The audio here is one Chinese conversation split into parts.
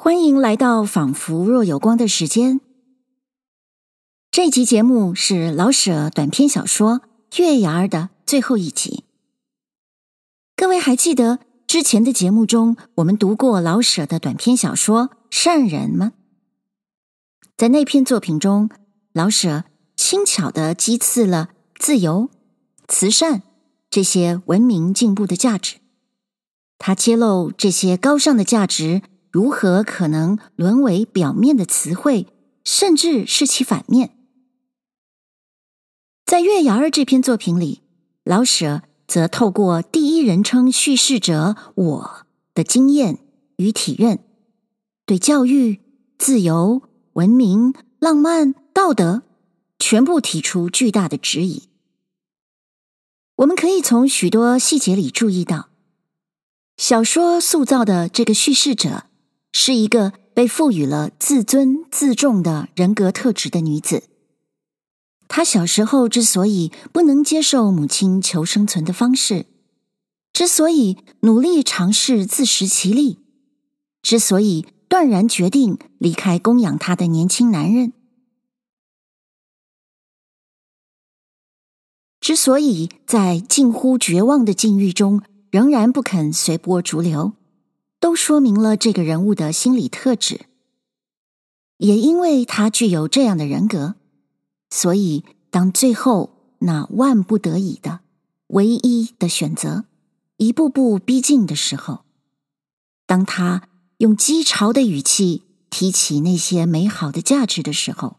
欢迎来到仿佛若有光的时间。这集节目是老舍短篇小说《月牙儿》的最后一集。各位还记得之前的节目中我们读过老舍的短篇小说《善人》吗？在那篇作品中，老舍轻巧地击刺了自由、慈善这些文明进步的价值。他揭露这些高尚的价值。如何可能沦为表面的词汇，甚至是其反面？在《月牙儿》这篇作品里，老舍则透过第一人称叙事者“我”的经验与体认，对教育、自由、文明、浪漫、道德，全部提出巨大的质疑。我们可以从许多细节里注意到，小说塑造的这个叙事者。是一个被赋予了自尊自重的人格特质的女子。她小时候之所以不能接受母亲求生存的方式，之所以努力尝试自食其力，之所以断然决定离开供养她的年轻男人，之所以在近乎绝望的境遇中仍然不肯随波逐流。都说明了这个人物的心理特质，也因为他具有这样的人格，所以当最后那万不得已的唯一的选择一步步逼近的时候，当他用讥嘲的语气提起那些美好的价值的时候，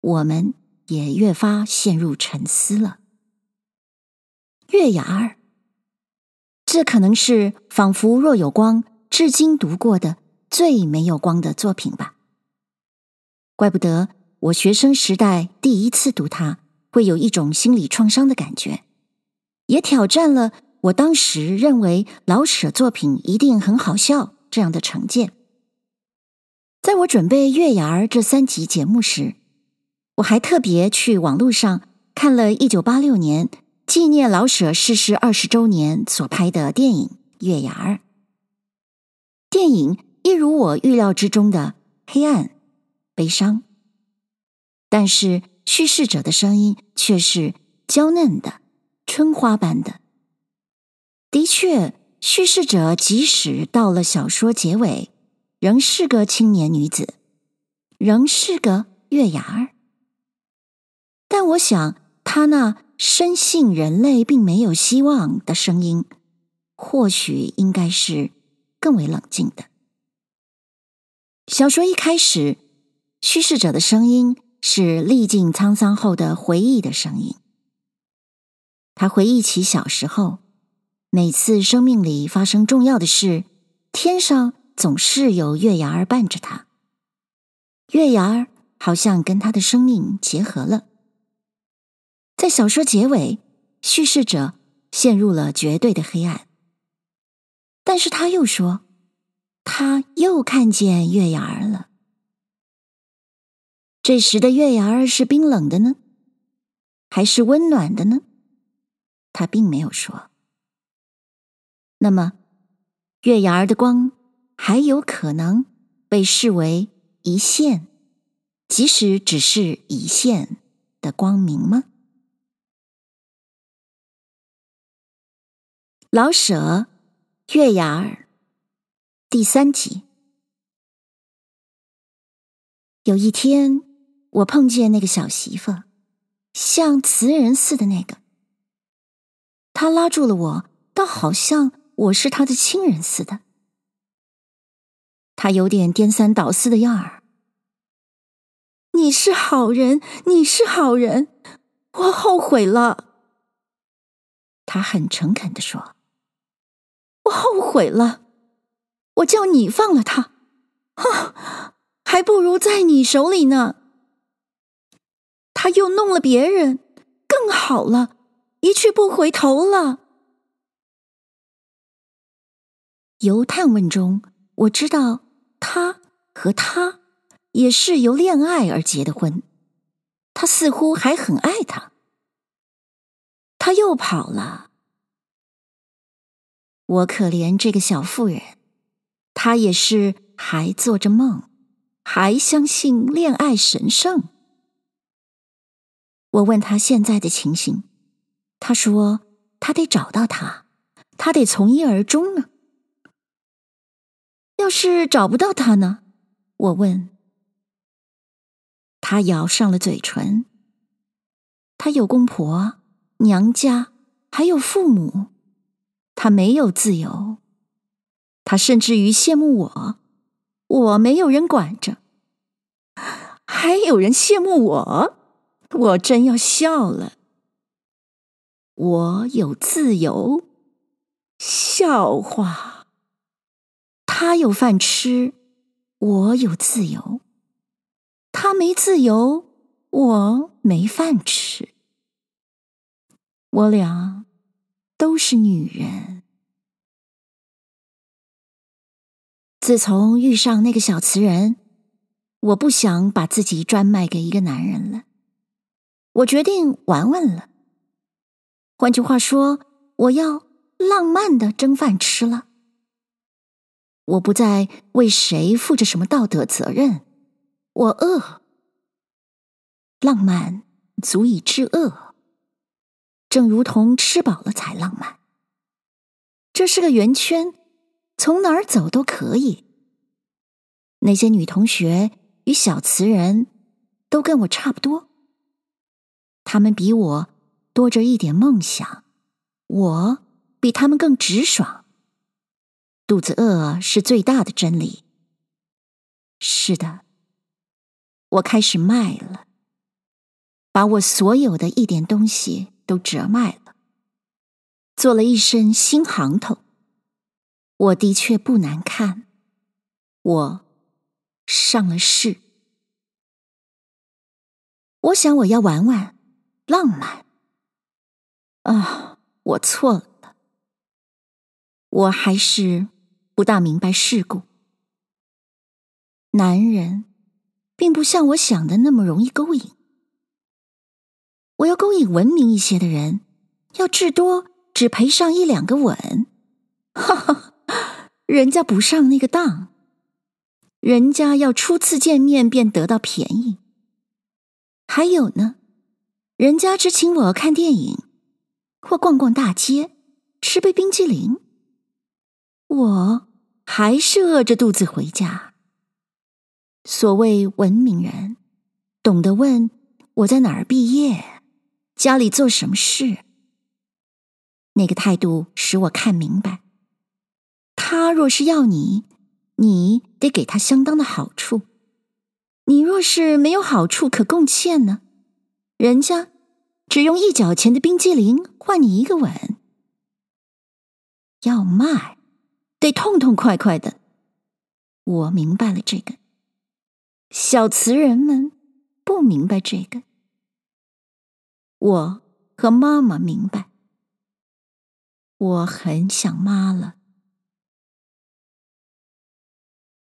我们也越发陷入沉思了。月牙儿。这可能是仿佛若有光，至今读过的最没有光的作品吧。怪不得我学生时代第一次读它，会有一种心理创伤的感觉，也挑战了我当时认为老舍作品一定很好笑这样的成见。在我准备《月牙儿》这三集节目时，我还特别去网络上看了一九八六年。纪念老舍逝世二十周年所拍的电影《月牙儿》，电影一如我预料之中的黑暗、悲伤，但是叙事者的声音却是娇嫩的、春花般的。的确，叙事者即使到了小说结尾，仍是个青年女子，仍是个月牙儿。但我想，她那。深信人类并没有希望的声音，或许应该是更为冷静的。小说一开始，叙事者的声音是历尽沧桑后的回忆的声音。他回忆起小时候，每次生命里发生重要的事，天上总是有月牙儿伴着他。月牙儿好像跟他的生命结合了。在小说结尾，叙事者陷入了绝对的黑暗。但是他又说，他又看见月牙儿了。这时的月牙儿是冰冷的呢，还是温暖的呢？他并没有说。那么，月牙儿的光还有可能被视为一线，即使只是一线的光明吗？老舍《月牙儿》第三集。有一天，我碰见那个小媳妇，像词人似的那个。他拉住了我，倒好像我是他的亲人似的。他有点颠三倒四的样儿。你是好人，你是好人，我后悔了。他很诚恳地说。后悔了，我叫你放了他，哈，还不如在你手里呢。他又弄了别人，更好了，一去不回头了。由探问中，我知道他和他也是由恋爱而结的婚，他似乎还很爱他，他又跑了。我可怜这个小妇人，她也是还做着梦，还相信恋爱神圣。我问他现在的情形，他说他得找到他，他得从一而终呢。要是找不到他呢？我问。他咬上了嘴唇。他有公婆、娘家，还有父母，他没有自由。他甚至于羡慕我，我没有人管着，还有人羡慕我。我真要笑了。我有自由，笑话。他有饭吃，我有自由。他没自由，我没饭吃。我俩都是女人。自从遇上那个小瓷人，我不想把自己专卖给一个男人了。我决定玩玩了。换句话说，我要浪漫的蒸饭吃了。我不再为谁负着什么道德责任。我饿，浪漫足以治饿，正如同吃饱了才浪漫。这是个圆圈，从哪儿走都可以。那些女同学与小词人都跟我差不多。他们比我多着一点梦想，我比他们更直爽。肚子饿是最大的真理。是的，我开始卖了，把我所有的一点东西都折卖了，做了一身新行头。我的确不难看，我上了市。我想我要玩玩。浪漫啊！我错了，我还是不大明白世故。男人并不像我想的那么容易勾引。我要勾引文明一些的人，要至多只赔上一两个吻。哈哈，人家不上那个当，人家要初次见面便得到便宜。还有呢？人家只请我看电影，或逛逛大街，吃杯冰激凌，我还是饿着肚子回家。所谓文明人，懂得问我在哪儿毕业，家里做什么事。那个态度使我看明白，他若是要你，你得给他相当的好处。你若是没有好处可贡献呢？人家只用一角钱的冰激凌换你一个吻，要卖得痛痛快快的。我明白了这个，小词人们不明白这个。我和妈妈明白，我很想妈了。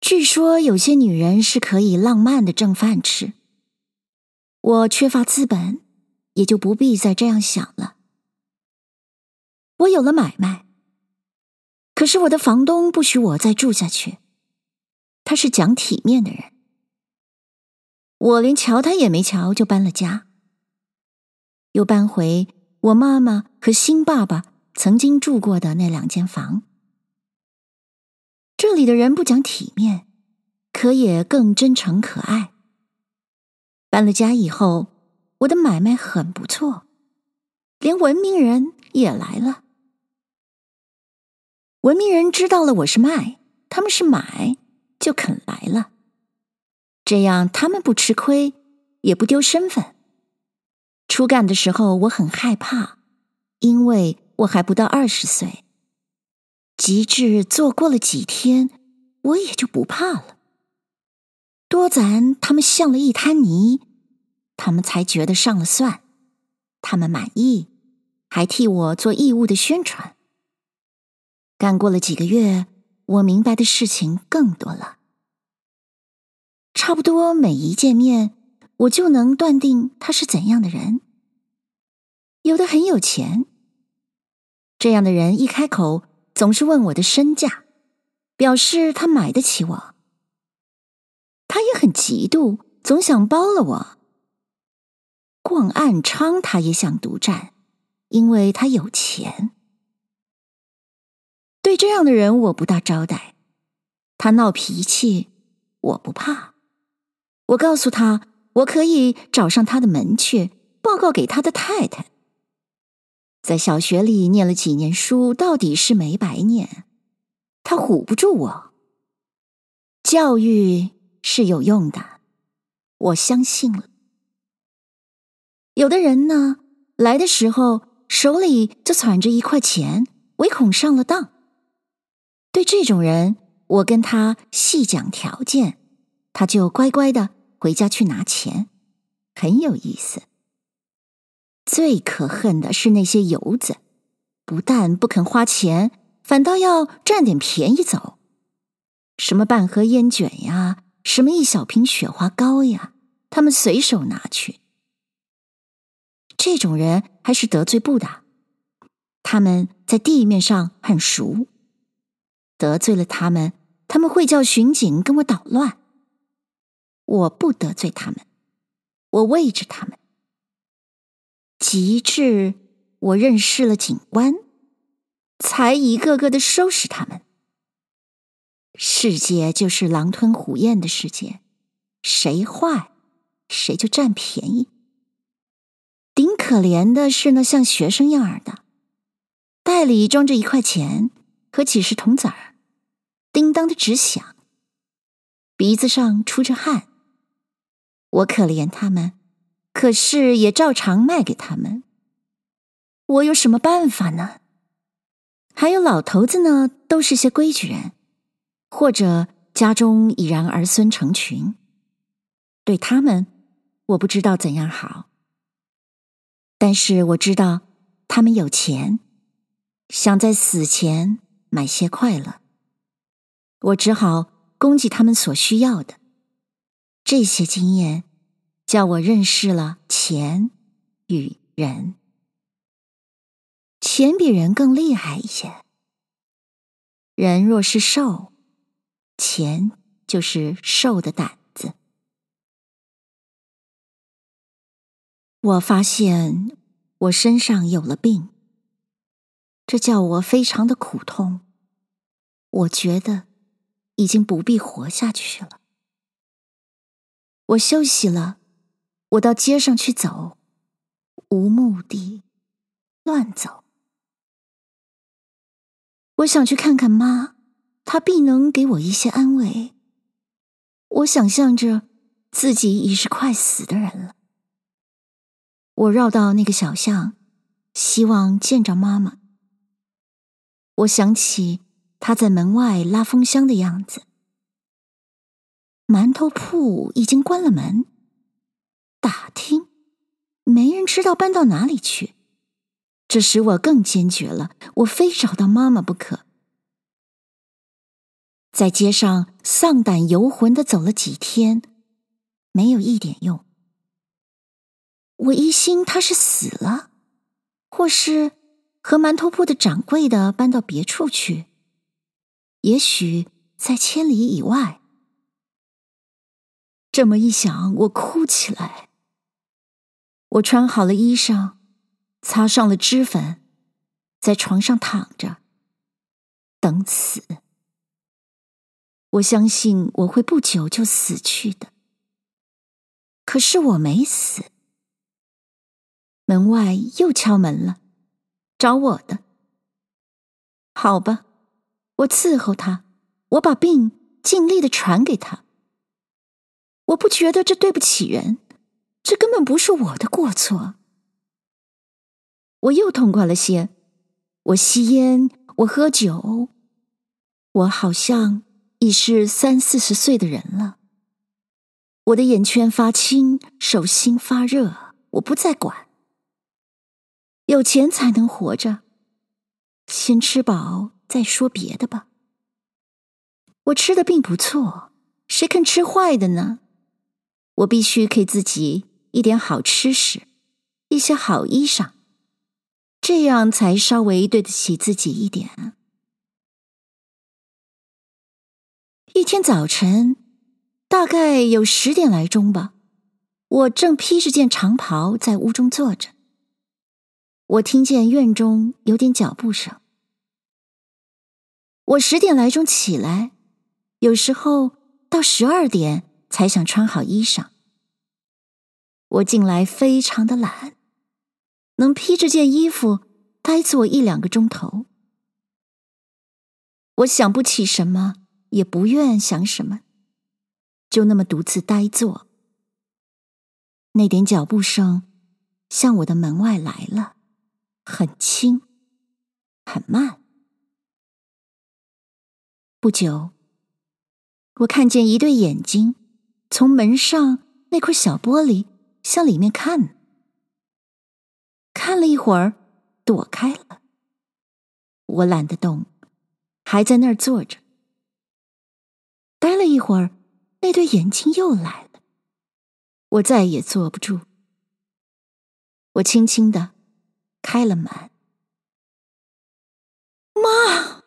据说有些女人是可以浪漫的挣饭吃。我缺乏资本，也就不必再这样想了。我有了买卖，可是我的房东不许我再住下去。他是讲体面的人，我连瞧他也没瞧，就搬了家，又搬回我妈妈和新爸爸曾经住过的那两间房。这里的人不讲体面，可也更真诚可爱。搬了家以后，我的买卖很不错，连文明人也来了。文明人知道了我是卖，他们是买，就肯来了。这样他们不吃亏，也不丢身份。初干的时候我很害怕，因为我还不到二十岁。及至做过了几天，我也就不怕了。多咱他们像了一滩泥，他们才觉得上了算，他们满意，还替我做义务的宣传。干过了几个月，我明白的事情更多了。差不多每一见面，我就能断定他是怎样的人。有的很有钱，这样的人一开口总是问我的身价，表示他买得起我。他也很嫉妒，总想包了我。逛暗娼，他也想独占，因为他有钱。对这样的人，我不大招待。他闹脾气，我不怕。我告诉他，我可以找上他的门去，报告给他的太太。在小学里念了几年书，到底是没白念。他唬不住我。教育是有用的，我相信了。有的人呢，来的时候手里就攒着一块钱，唯恐上了当。对这种人，我跟他细讲条件，他就乖乖的回家去拿钱，很有意思。最可恨的是那些游子，不但不肯花钱，反倒要占点便宜走。什么半盒烟卷呀，什么一小瓶雪花膏呀，他们随手拿去。这种人还是得罪不的，他们在地面上很熟。得罪了他们，他们会叫巡警跟我捣乱。我不得罪他们，我畏着他们。及至我认识了警官，才一个个的收拾他们。世界就是狼吞虎咽的世界，谁坏，谁就占便宜。顶可怜的是那像学生样儿的，袋里装着一块钱和几十铜子儿，叮当的直响，鼻子上出着汗。我可怜他们。可是也照常卖给他们，我有什么办法呢？还有老头子呢，都是些规矩人，或者家中已然儿孙成群，对他们我不知道怎样好。但是我知道他们有钱，想在死前买些快乐，我只好供给他们所需要的。这些经验。叫我认识了钱与人，钱比人更厉害一些。人若是瘦，钱就是瘦的胆子。我发现我身上有了病，这叫我非常的苦痛。我觉得已经不必活下去了。我休息了。我到街上去走，无目的，乱走。我想去看看妈，她必能给我一些安慰。我想象着自己已是快死的人了。我绕到那个小巷，希望见着妈妈。我想起她在门外拉风箱的样子。馒头铺已经关了门。打听，没人知道搬到哪里去，这使我更坚决了。我非找到妈妈不可。在街上丧胆游魂的走了几天，没有一点用。我疑心她是死了，或是和馒头铺的掌柜的搬到别处去，也许在千里以外。这么一想，我哭起来。我穿好了衣裳，擦上了脂粉，在床上躺着，等死。我相信我会不久就死去的。可是我没死。门外又敲门了，找我的。好吧，我伺候他，我把病尽力的传给他。我不觉得这对不起人。这根本不是我的过错。我又痛快了些，我吸烟，我喝酒，我好像已是三四十岁的人了。我的眼圈发青，手心发热，我不再管。有钱才能活着，先吃饱再说别的吧。我吃的并不错，谁肯吃坏的呢？我必须给自己。一点好吃食，一些好衣裳，这样才稍微对得起自己一点。一天早晨，大概有十点来钟吧。我正披着件长袍在屋中坐着，我听见院中有点脚步声。我十点来钟起来，有时候到十二点才想穿好衣裳。我近来非常的懒，能披着件衣服呆坐一两个钟头。我想不起什么，也不愿想什么，就那么独自呆坐。那点脚步声向我的门外来了，很轻，很慢。不久，我看见一对眼睛从门上那块小玻璃向里面看，看了一会儿，躲开了。我懒得动。还在那儿坐着，待了一会儿，那对眼睛又来了，我再也坐不住。我轻轻的开了门。妈，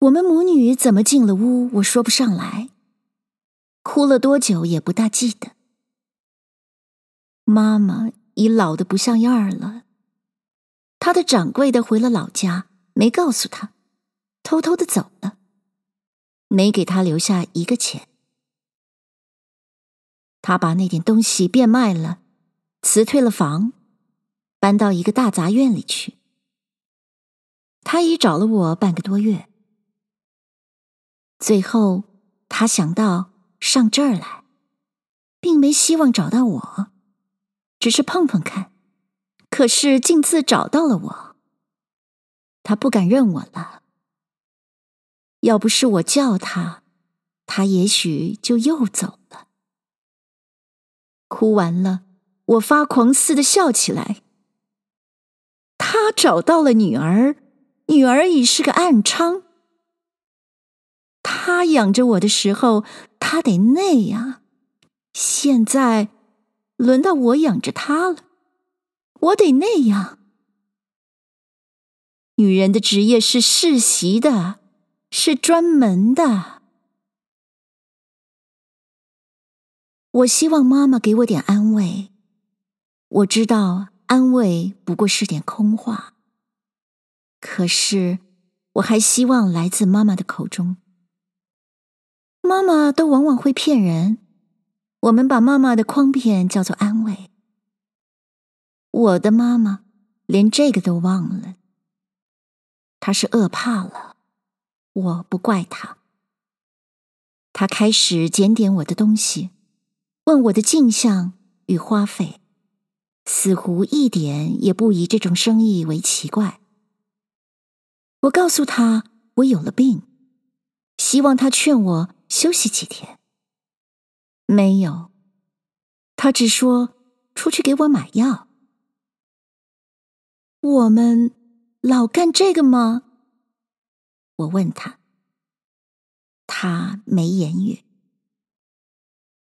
我们母女怎么进了屋？我说不上来，哭了多久也不大记得。妈妈已老得不像样了。他的掌柜的回了老家，没告诉他，偷偷的走了，没给他留下一个钱。他把那点东西变卖了，辞退了房，搬到一个大杂院里去。他已找了我半个多月，最后他想到上这儿来，并没希望找到我，只是碰碰看。可是，竟自找到了我。他不敢认我了。要不是我叫他，他也许就又走了。哭完了，我发狂似的笑起来。他找到了女儿，女儿已是个暗娼。他养着我的时候，他得那样。现在，轮到我养着他了。我得那样。女人的职业是世袭的，是专门的。我希望妈妈给我点安慰。我知道安慰不过是点空话，可是我还希望来自妈妈的口中。妈妈都往往会骗人，我们把妈妈的诓骗叫做安慰。我的妈妈连这个都忘了，她是饿怕了，我不怪她。她开始检点我的东西，问我的进项与花费，似乎一点也不以这种生意为奇怪。我告诉她我有了病，希望她劝我休息几天。没有，他只说出去给我买药。我们老干这个吗？我问他，他没言语。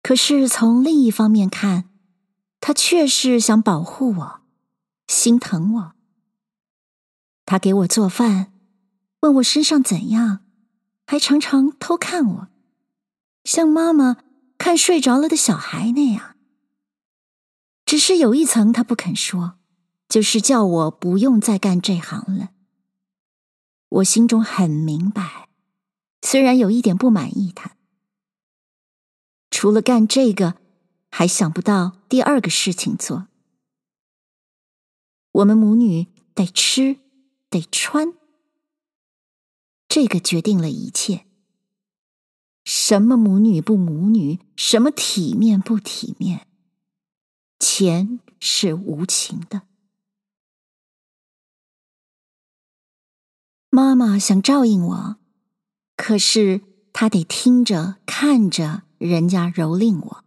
可是从另一方面看，他确实想保护我，心疼我。他给我做饭，问我身上怎样，还常常偷看我，像妈妈看睡着了的小孩那样。只是有一层他不肯说。就是叫我不用再干这行了。我心中很明白，虽然有一点不满意他，除了干这个，还想不到第二个事情做。我们母女得吃，得穿，这个决定了一切。什么母女不母女，什么体面不体面，钱是无情的。妈妈想照应我，可是她得听着看着人家蹂躏我。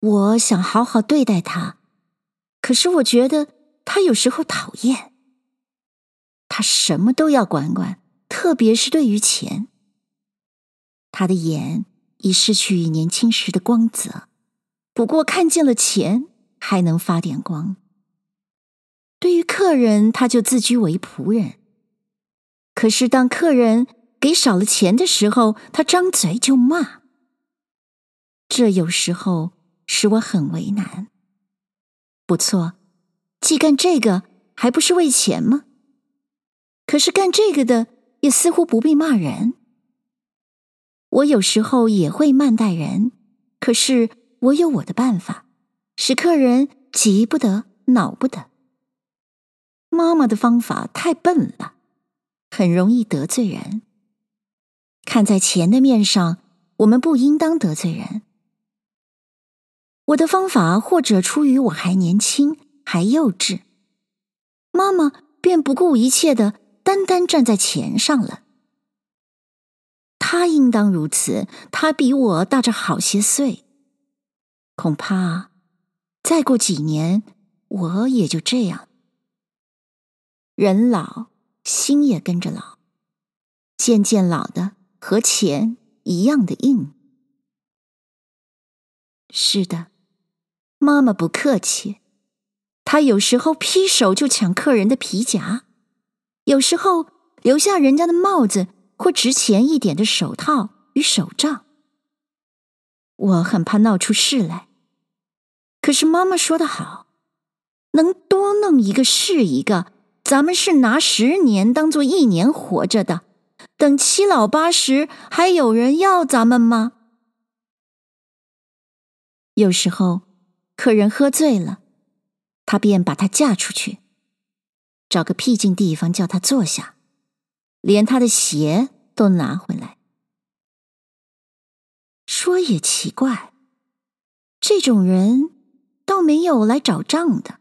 我想好好对待她，可是我觉得她有时候讨厌。她什么都要管管，特别是对于钱。他的眼已失去年轻时的光泽，不过看见了钱还能发点光。对于客人，他就自居为仆人。可是当客人给少了钱的时候，他张嘴就骂。这有时候使我很为难。不错，既干这个，还不是为钱吗？可是干这个的，也似乎不必骂人。我有时候也会慢待人，可是我有我的办法，使客人急不得，恼不得。妈妈的方法太笨了，很容易得罪人。看在钱的面上，我们不应当得罪人。我的方法或者出于我还年轻，还幼稚，妈妈便不顾一切的单单站在钱上了。他应当如此，他比我大着好些岁，恐怕再过几年，我也就这样。人老，心也跟着老，渐渐老的和钱一样的硬。是的，妈妈不客气，她有时候劈手就抢客人的皮夹，有时候留下人家的帽子或值钱一点的手套与手杖。我很怕闹出事来，可是妈妈说得好，能多弄一个是一个。咱们是拿十年当做一年活着的，等七老八十还有人要咱们吗？有时候客人喝醉了，他便把她嫁出去，找个僻静地方叫她坐下，连他的鞋都拿回来。说也奇怪，这种人倒没有来找账的。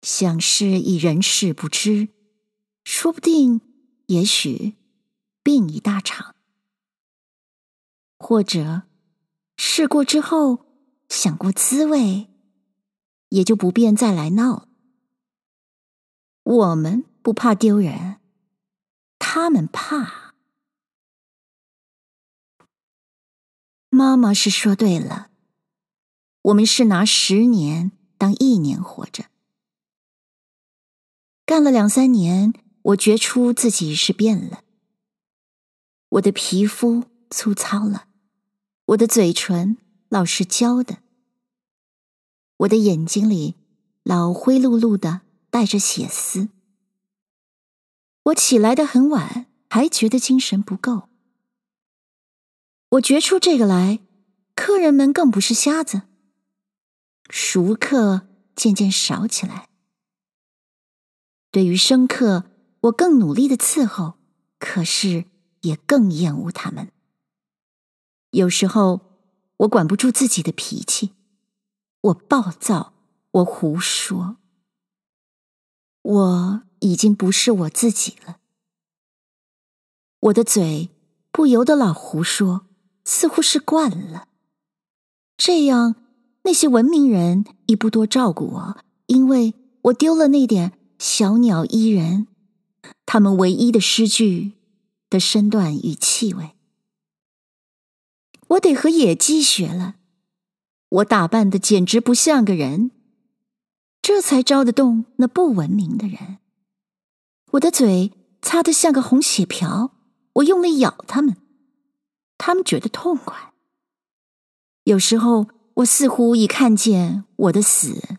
想是以人事不知，说不定，也许病一大场，或者试过之后想过滋味，也就不便再来闹。我们不怕丢人，他们怕。妈妈是说对了，我们是拿十年当一年活着。干了两三年，我觉出自己是变了。我的皮肤粗糙了，我的嘴唇老是焦的，我的眼睛里老灰漉漉的带着血丝。我起来得很晚，还觉得精神不够。我觉出这个来，客人们更不是瞎子，熟客渐渐少起来。对于生客，我更努力的伺候，可是也更厌恶他们。有时候我管不住自己的脾气，我暴躁，我胡说，我已经不是我自己了。我的嘴不由得老胡说，似乎是惯了。这样那些文明人已不多照顾我，因为我丢了那点。小鸟依人，他们唯一的诗句的身段与气味，我得和野鸡学了。我打扮的简直不像个人，这才招得动那不文明的人。我的嘴擦得像个红血瓢，我用力咬他们，他们觉得痛快。有时候，我似乎已看见我的死，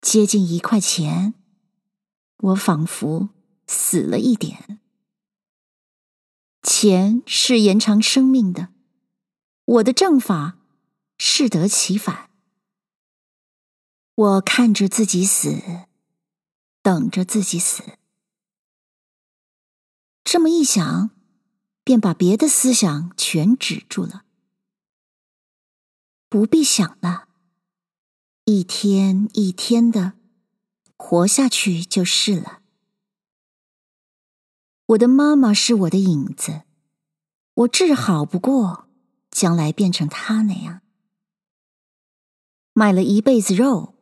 接近一块钱。我仿佛死了一点。钱是延长生命的，我的正法适得其反。我看着自己死，等着自己死。这么一想，便把别的思想全止住了。不必想了，一天一天的。活下去就是了。我的妈妈是我的影子，我治好不过，将来变成她那样。卖了一辈子肉，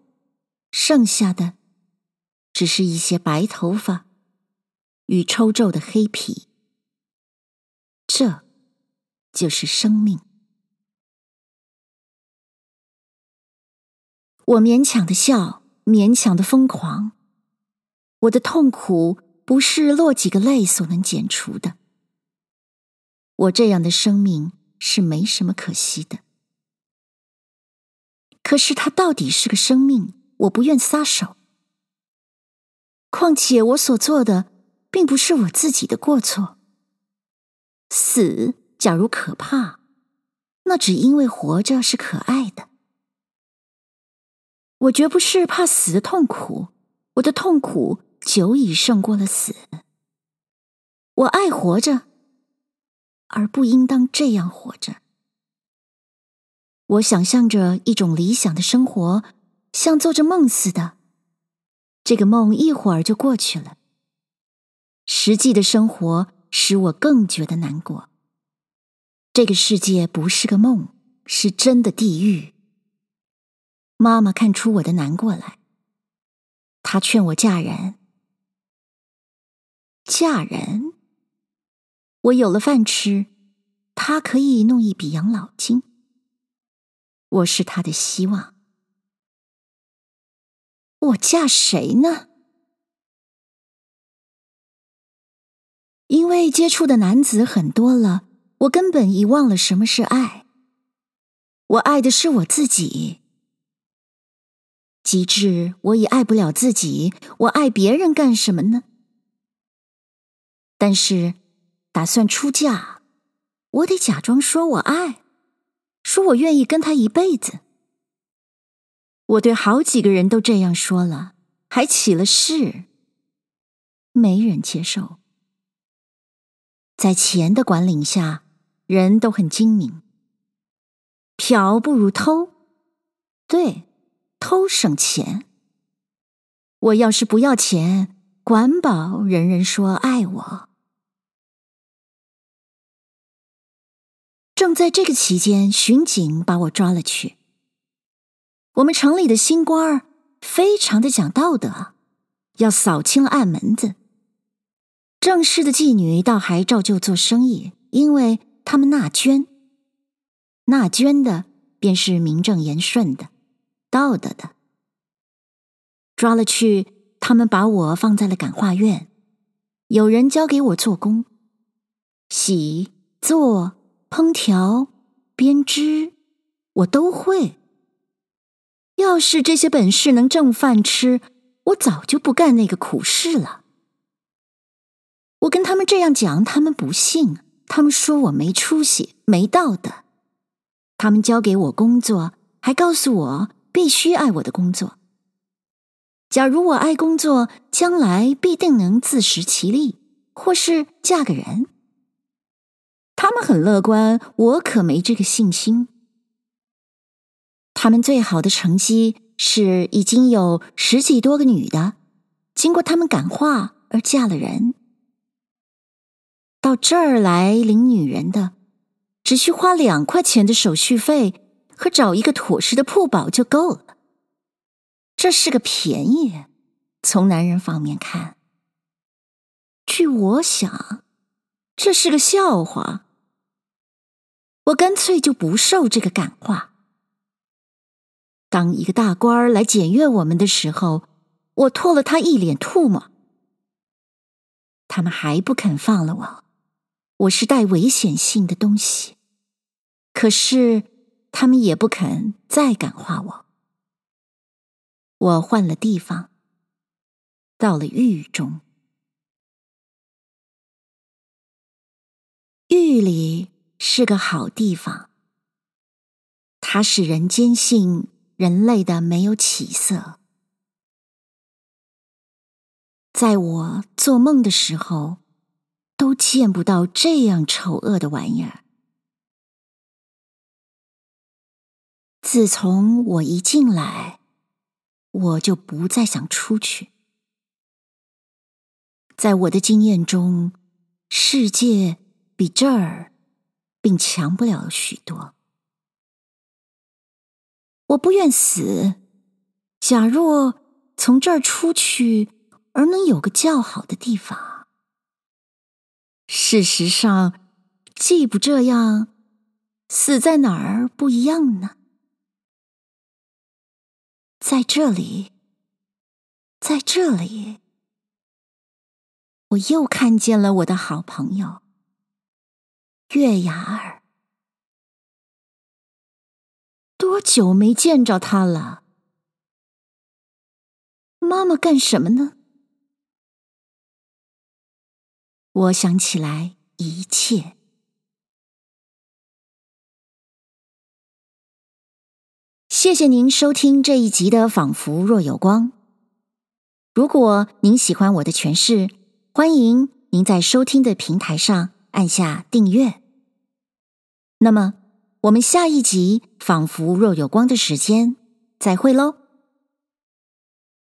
剩下的只是一些白头发与抽皱的黑皮。这就是生命。我勉强的笑。勉强的疯狂，我的痛苦不是落几个泪所能剪除的。我这样的生命是没什么可惜的。可是它到底是个生命，我不愿撒手。况且我所做的并不是我自己的过错。死，假如可怕，那只因为活着是可爱的。我绝不是怕死的痛苦，我的痛苦久已胜过了死。我爱活着，而不应当这样活着。我想象着一种理想的生活，像做着梦似的。这个梦一会儿就过去了。实际的生活使我更觉得难过。这个世界不是个梦，是真的地狱。妈妈看出我的难过来，她劝我嫁人。嫁人，我有了饭吃，她可以弄一笔养老金。我是她的希望。我嫁谁呢？因为接触的男子很多了，我根本遗忘了什么是爱。我爱的是我自己。极致我已爱不了自己，我爱别人干什么呢？但是打算出嫁，我得假装说我爱，说我愿意跟他一辈子。我对好几个人都这样说了，还起了誓，没人接受。在钱的管理下，人都很精明，嫖不如偷，对。偷省钱。我要是不要钱，管保人人说爱我。正在这个期间，巡警把我抓了去。我们城里的新官儿非常的讲道德，要扫清了暗门子。正式的妓女倒还照旧做生意，因为他们纳捐，纳捐的便是名正言顺的。道德的，抓了去，他们把我放在了感化院，有人交给我做工，洗、做、烹调、编织，我都会。要是这些本事能挣饭吃，我早就不干那个苦事了。我跟他们这样讲，他们不信，他们说我没出息、没道德。他们交给我工作，还告诉我。必须爱我的工作。假如我爱工作，将来必定能自食其力，或是嫁个人。他们很乐观，我可没这个信心。他们最好的成绩是已经有十几多个女的，经过他们感化而嫁了人。到这儿来领女人的，只需花两块钱的手续费。和找一个妥实的铺保就够了，这是个便宜。从男人方面看，据我想，这是个笑话。我干脆就不受这个感化。当一个大官儿来检阅我们的时候，我唾了他一脸唾沫。他们还不肯放了我，我是带危险性的东西。可是。他们也不肯再感化我。我换了地方，到了狱中。狱里是个好地方，它使人坚信人类的没有起色。在我做梦的时候，都见不到这样丑恶的玩意儿。自从我一进来，我就不再想出去。在我的经验中，世界比这儿并强不了许多。我不愿死。假若从这儿出去，而能有个较好的地方，事实上，既不这样，死在哪儿不一样呢？在这里，在这里。我又看见了我的好朋友月牙儿。多久没见着他了？妈妈干什么呢？我想起来一切。谢谢您收听这一集的《仿佛若有光》。如果您喜欢我的诠释，欢迎您在收听的平台上按下订阅。那么，我们下一集《仿佛若有光》的时间再会喽。